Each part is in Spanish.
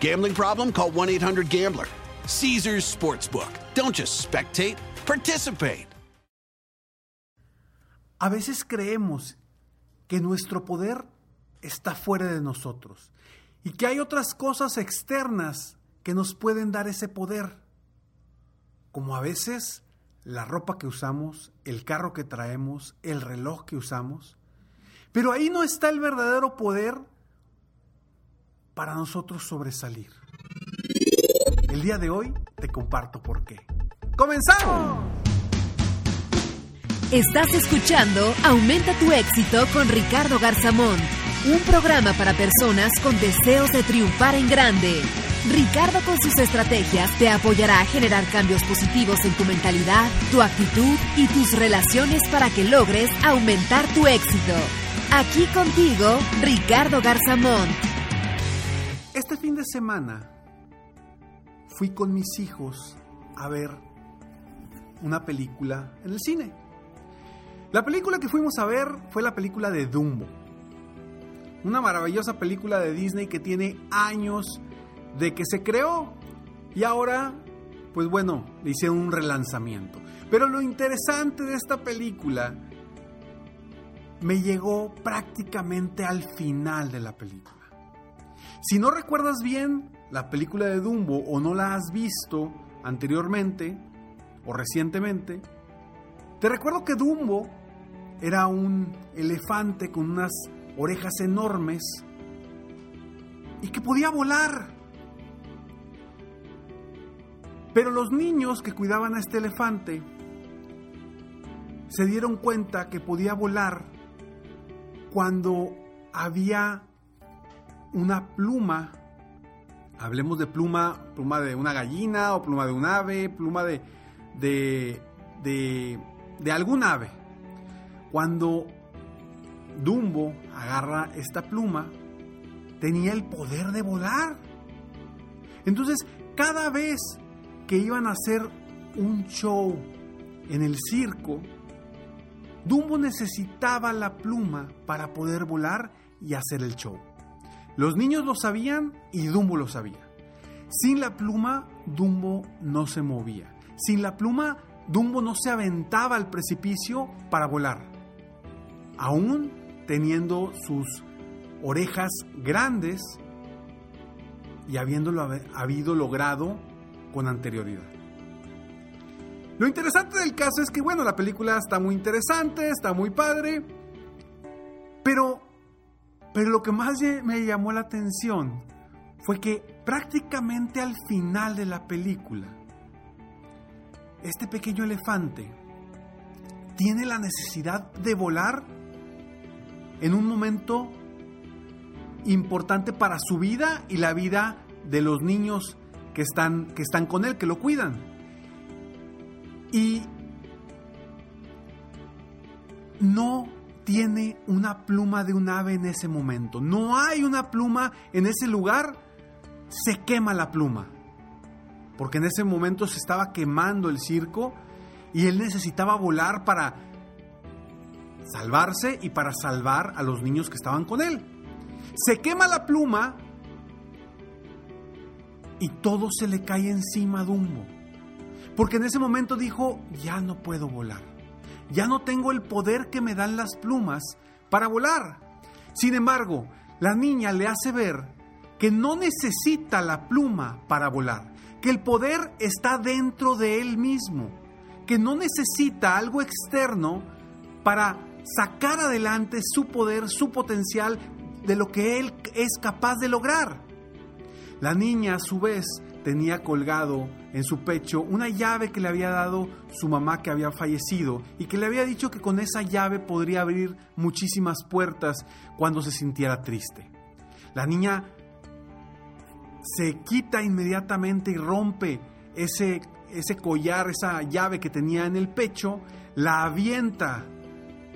Gambling problem? Call 1 800 Gambler. Caesars Sportsbook. Don't just spectate, participate. A veces creemos que nuestro poder está fuera de nosotros y que hay otras cosas externas que nos pueden dar ese poder, como a veces la ropa que usamos, el carro que traemos, el reloj que usamos. Pero ahí no está el verdadero poder para nosotros sobresalir. El día de hoy te comparto por qué. ¡Comenzamos! Estás escuchando Aumenta tu éxito con Ricardo Garzamón, un programa para personas con deseos de triunfar en grande. Ricardo con sus estrategias te apoyará a generar cambios positivos en tu mentalidad, tu actitud y tus relaciones para que logres aumentar tu éxito. Aquí contigo, Ricardo Garzamón. Este fin de semana fui con mis hijos a ver una película en el cine. La película que fuimos a ver fue la película de Dumbo. Una maravillosa película de Disney que tiene años de que se creó y ahora, pues bueno, le hicieron un relanzamiento. Pero lo interesante de esta película me llegó prácticamente al final de la película. Si no recuerdas bien la película de Dumbo o no la has visto anteriormente o recientemente, te recuerdo que Dumbo era un elefante con unas orejas enormes y que podía volar. Pero los niños que cuidaban a este elefante se dieron cuenta que podía volar cuando había una pluma, hablemos de pluma, pluma de una gallina o pluma de un ave, pluma de, de, de, algún ave. Cuando Dumbo agarra esta pluma, tenía el poder de volar. Entonces, cada vez que iban a hacer un show en el circo, Dumbo necesitaba la pluma para poder volar y hacer el show. Los niños lo sabían y Dumbo lo sabía. Sin la pluma, Dumbo no se movía. Sin la pluma, Dumbo no se aventaba al precipicio para volar. Aún teniendo sus orejas grandes y habiéndolo habido logrado con anterioridad. Lo interesante del caso es que, bueno, la película está muy interesante, está muy padre, pero, pero lo que más me llamó la atención fue que prácticamente al final de la película, este pequeño elefante tiene la necesidad de volar en un momento importante para su vida y la vida de los niños que están, que están con él, que lo cuidan. Y no tiene una pluma de un ave en ese momento. No hay una pluma en ese lugar. Se quema la pluma. Porque en ese momento se estaba quemando el circo y él necesitaba volar para salvarse y para salvar a los niños que estaban con él. Se quema la pluma y todo se le cae encima a Dumbo. Porque en ese momento dijo, ya no puedo volar. Ya no tengo el poder que me dan las plumas para volar. Sin embargo, la niña le hace ver que no necesita la pluma para volar, que el poder está dentro de él mismo. que no necesita algo externo para sacar adelante su poder, su potencial de lo que él es capaz de lograr. La niña a su vez tenía colgado en su pecho una llave que le había dado su mamá que había fallecido y que le había dicho que con esa llave podría abrir muchísimas puertas cuando se sintiera triste. La niña se quita inmediatamente y rompe ese, ese collar, esa llave que tenía en el pecho, la avienta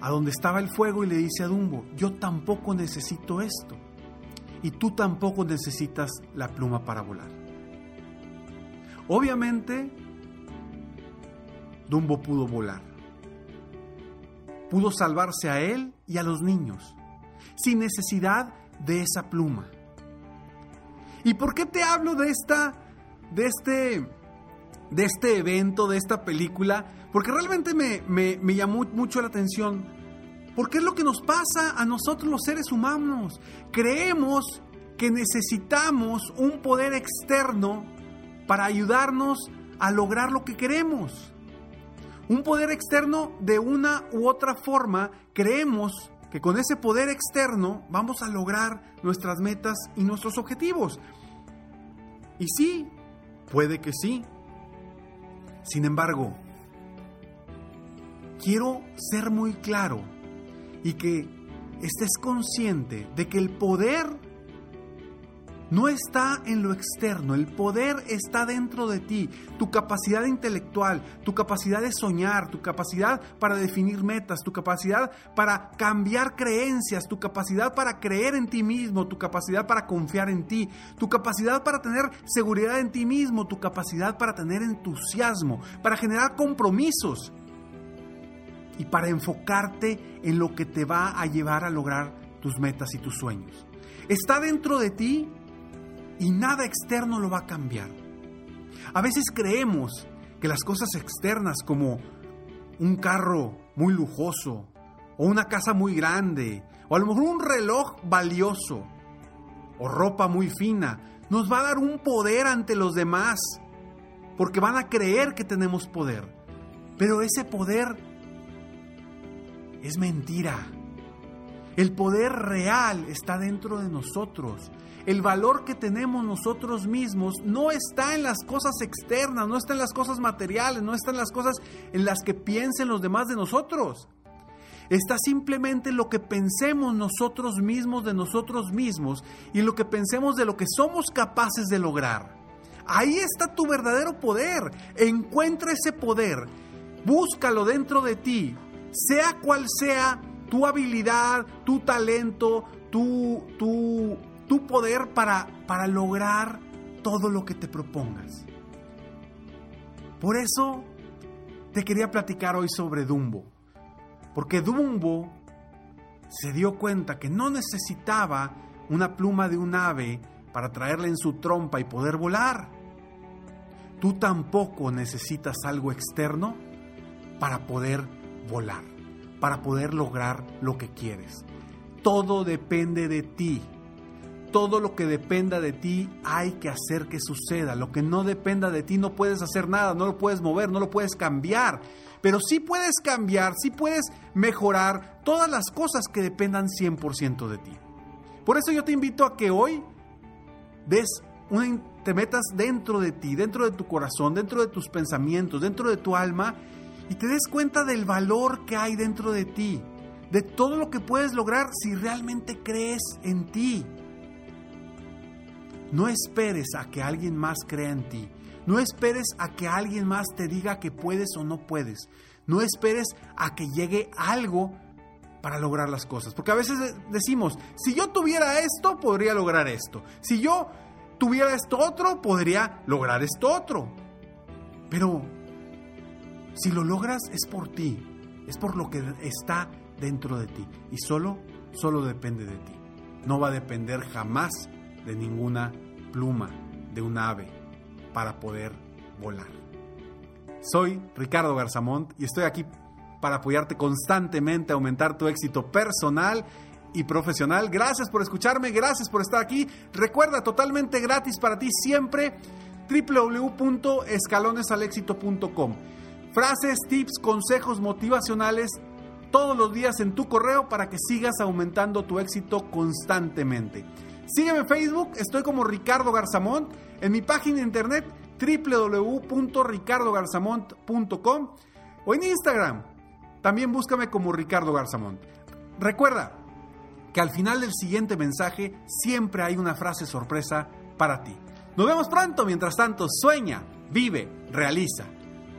a donde estaba el fuego y le dice a Dumbo, yo tampoco necesito esto. Y tú tampoco necesitas la pluma para volar. Obviamente, Dumbo pudo volar. Pudo salvarse a él y a los niños, sin necesidad de esa pluma. ¿Y por qué te hablo de esta, de este, de este evento, de esta película? Porque realmente me, me, llamó mucho la atención. Porque es lo que nos pasa a nosotros los seres humanos. Creemos que necesitamos un poder externo para ayudarnos a lograr lo que queremos. Un poder externo de una u otra forma, creemos que con ese poder externo vamos a lograr nuestras metas y nuestros objetivos. Y sí, puede que sí. Sin embargo, quiero ser muy claro y que estés consciente de que el poder no está en lo externo, el poder está dentro de ti, tu capacidad intelectual, tu capacidad de soñar, tu capacidad para definir metas, tu capacidad para cambiar creencias, tu capacidad para creer en ti mismo, tu capacidad para confiar en ti, tu capacidad para tener seguridad en ti mismo, tu capacidad para tener entusiasmo, para generar compromisos y para enfocarte en lo que te va a llevar a lograr tus metas y tus sueños. Está dentro de ti y nada externo lo va a cambiar. A veces creemos que las cosas externas como un carro muy lujoso o una casa muy grande o a lo mejor un reloj valioso o ropa muy fina nos va a dar un poder ante los demás porque van a creer que tenemos poder. Pero ese poder es mentira. El poder real está dentro de nosotros el valor que tenemos nosotros mismos no está en las cosas externas, no está en las cosas materiales, no está en las cosas en las que piensen los demás de nosotros. Está simplemente en lo que pensemos nosotros mismos de nosotros mismos y lo que pensemos de lo que somos capaces de lograr. Ahí está tu verdadero poder. Encuentra ese poder. Búscalo dentro de ti. Sea cual sea tu habilidad, tu talento, tu, tu, tu poder para, para lograr todo lo que te propongas. Por eso te quería platicar hoy sobre Dumbo. Porque Dumbo se dio cuenta que no necesitaba una pluma de un ave para traerla en su trompa y poder volar. Tú tampoco necesitas algo externo para poder volar, para poder lograr lo que quieres. Todo depende de ti todo lo que dependa de ti hay que hacer que suceda. Lo que no dependa de ti no puedes hacer nada, no lo puedes mover, no lo puedes cambiar. Pero sí puedes cambiar, sí puedes mejorar todas las cosas que dependan 100% de ti. Por eso yo te invito a que hoy des te metas dentro de ti, dentro de tu corazón, dentro de tus pensamientos, dentro de tu alma y te des cuenta del valor que hay dentro de ti, de todo lo que puedes lograr si realmente crees en ti. No esperes a que alguien más crea en ti. No esperes a que alguien más te diga que puedes o no puedes. No esperes a que llegue algo para lograr las cosas. Porque a veces decimos, si yo tuviera esto, podría lograr esto. Si yo tuviera esto otro, podría lograr esto otro. Pero si lo logras es por ti, es por lo que está dentro de ti. Y solo, solo depende de ti. No va a depender jamás de ninguna pluma de un ave para poder volar. Soy Ricardo Garzamont y estoy aquí para apoyarte constantemente a aumentar tu éxito personal y profesional. Gracias por escucharme, gracias por estar aquí. Recuerda, totalmente gratis para ti siempre www.escalonesalexito.com. frases, tips, consejos motivacionales todos los días en tu correo para que sigas aumentando tu éxito constantemente. Sígueme en Facebook, estoy como Ricardo Garzamont, en mi página de internet www.ricardogarzamont.com o en Instagram. También búscame como Ricardo Garzamont. Recuerda que al final del siguiente mensaje siempre hay una frase sorpresa para ti. Nos vemos pronto, mientras tanto, sueña, vive, realiza.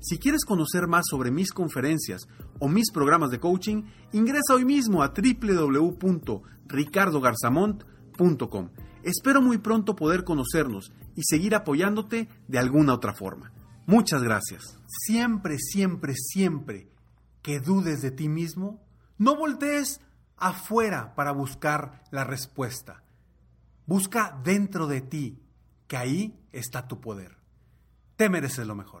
Si quieres conocer más sobre mis conferencias o mis programas de coaching, ingresa hoy mismo a www.ricardogarzamont.com. Espero muy pronto poder conocernos y seguir apoyándote de alguna otra forma. Muchas gracias. Siempre, siempre, siempre que dudes de ti mismo, no voltees afuera para buscar la respuesta. Busca dentro de ti, que ahí está tu poder. Te mereces lo mejor.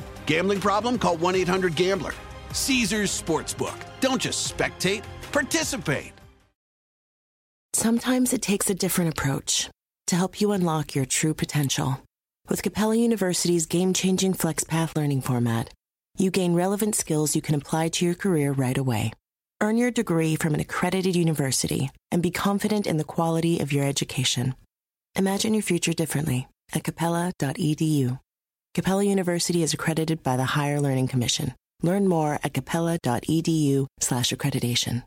Gambling problem? Call 1 800 Gambler. Caesars Sportsbook. Don't just spectate, participate. Sometimes it takes a different approach to help you unlock your true potential. With Capella University's game changing FlexPath learning format, you gain relevant skills you can apply to your career right away. Earn your degree from an accredited university and be confident in the quality of your education. Imagine your future differently at capella.edu. Capella University is accredited by the Higher Learning Commission. Learn more at capella.edu/accreditation.